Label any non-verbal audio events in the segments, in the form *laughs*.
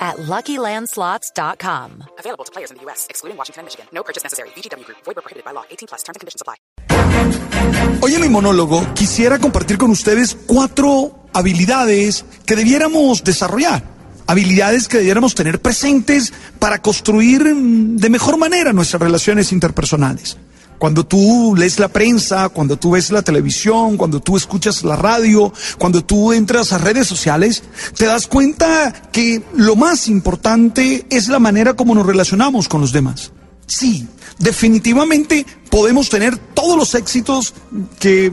at LuckyLandSlots.com. Available to players in the U.S., excluding Washington and Michigan. No purchase necessary. VGW Group. Void prohibited by law. 18 plus. Terms and conditions apply. Hoy en mi monólogo quisiera compartir con ustedes cuatro habilidades que debiéramos desarrollar. Habilidades que debiéramos tener presentes para construir de mejor manera nuestras relaciones interpersonales. Cuando tú lees la prensa, cuando tú ves la televisión, cuando tú escuchas la radio, cuando tú entras a redes sociales, te das cuenta que lo más importante es la manera como nos relacionamos con los demás. Sí, definitivamente podemos tener todos los éxitos que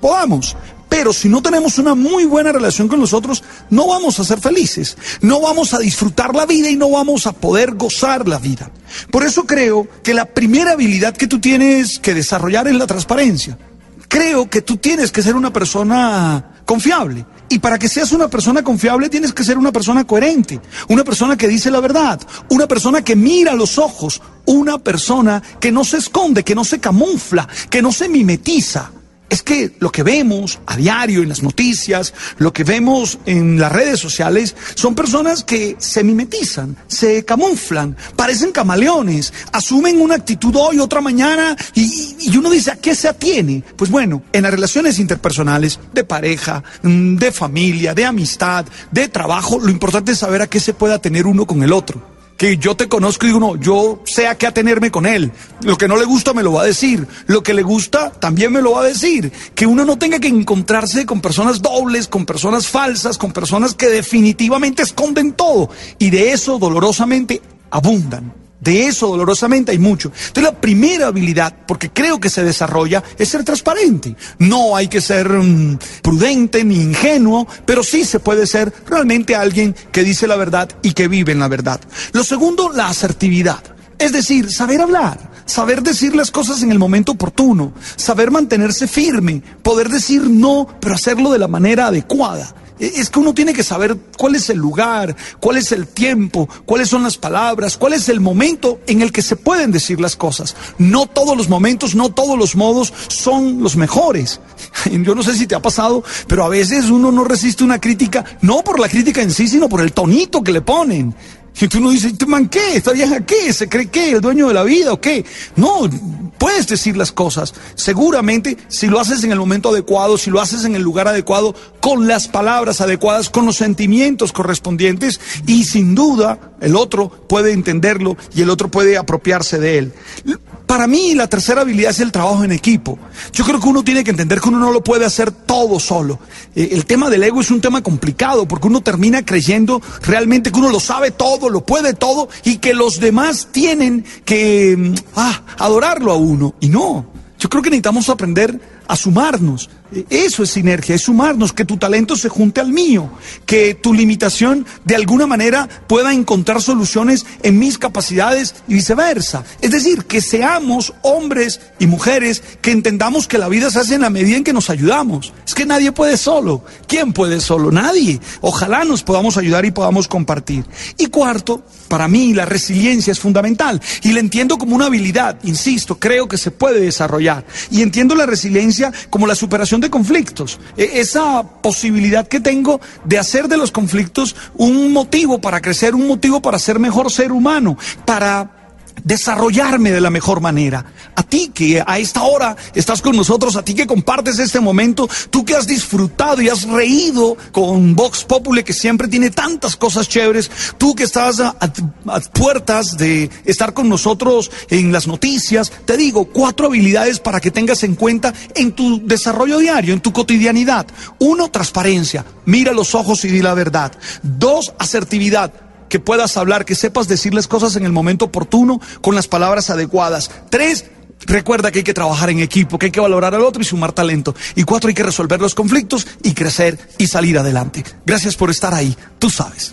podamos, pero si no tenemos una muy buena relación con nosotros, no vamos a ser felices, no vamos a disfrutar la vida y no vamos a poder gozar la vida. Por eso creo que la primera habilidad que tú tienes que desarrollar es la transparencia. Creo que tú tienes que ser una persona confiable. Y para que seas una persona confiable tienes que ser una persona coherente, una persona que dice la verdad, una persona que mira a los ojos, una persona que no se esconde, que no se camufla, que no se mimetiza es que lo que vemos a diario en las noticias, lo que vemos en las redes sociales, son personas que se mimetizan, se camuflan, parecen camaleones, asumen una actitud hoy, otra mañana, y, uno dice, ¿a qué se atiene? Pues bueno, en las relaciones interpersonales, de pareja, mm, de familia, de amistad, de trabajo, lo importante es saber a qué se puede atener uno con el otro que yo te conozco y digo, no, yo sé a qué atenerme con él. Lo que no le gusta me lo va a decir. Lo que le gusta también me lo va a decir. Que uno no tenga que encontrarse con personas dobles, con personas falsas, con personas que definitivamente esconden todo. Y de eso dolorosamente abundan. De eso dolorosamente hay mucho. Entonces la primera habilidad, porque creo que se desarrolla, es ser transparente. No hay que ser mm, prudente ni ingenuo, pero sí se puede ser realmente alguien que dice la verdad y que vive en la verdad. Lo segundo, la asertividad. Es decir, saber hablar, saber decir las cosas en el momento oportuno, saber mantenerse firme, poder decir no, pero hacerlo de la manera adecuada. E, es que uno tiene que saber cuál es el lugar, cuál es el tiempo, cuáles son las palabras, cuál es el momento en el que se pueden decir las cosas. No todos los momentos, no todos los modos son los mejores. *laughs* Yo no sé si te ha pasado, pero a veces uno no resiste una crítica, no por la crítica en sí, sino por el tonito que le ponen. Y tú no dices, ¿este man qué? ¿Está bien a qué? ¿Se cree qué? ¿El dueño de la vida o qué? No, puedes decir las cosas. Seguramente, si lo haces en el momento adecuado, si lo haces en el lugar adecuado, con las palabras adecuadas, con los sentimientos correspondientes, y sin duda el otro puede entenderlo y el otro puede apropiarse de él. Para mí la tercera habilidad es el trabajo en equipo. Yo creo que uno tiene que entender que uno no lo puede hacer todo solo. Eh, el tema del ego es un tema complicado porque uno termina creyendo realmente que uno lo sabe todo, lo puede todo y que los demás tienen que mm, ah, adorarlo a uno. Y no, yo creo que necesitamos aprender a sumarnos. Eso es sinergia, es sumarnos, que tu talento se junte al mío, que tu limitación de alguna manera pueda encontrar soluciones en mis capacidades y viceversa. Es decir, que seamos hombres y mujeres que entendamos que la vida se hace en la medida en que nos ayudamos. Es que nadie puede solo. ¿Quién puede solo? Nadie. Ojalá nos podamos ayudar y podamos compartir. Y cuarto, para mí la resiliencia es fundamental y la entiendo como una habilidad, insisto, creo que se puede desarrollar. Y entiendo la resiliencia como la superación de conflictos. E, esa posibilidad que tengo de hacer de los conflictos un motivo para crecer, un motivo para ser mejor ser humano, para desarrollarme de la mejor manera. A ti que a esta hora estás con nosotros, a ti que compartes este momento, tú que has disfrutado y has reído con Vox Populi, que siempre tiene tantas cosas chéveres, tú que estás a, puertas de estar con nosotros en las noticias, te digo, cuatro habilidades para que tengas en cuenta en tu desarrollo diario, en tu cotidianidad. Uno, transparencia, mira los ojos y di la verdad. Dos, asertividad que puedas hablar, que sepas decirles cosas en el momento oportuno, con las palabras adecuadas. Tres, Recuerda que hay que trabajar en equipo, que hay que valorar al otro y sumar talento. Y cuatro, hay que resolver los conflictos y crecer y salir adelante. Gracias por estar ahí. Tú sabes.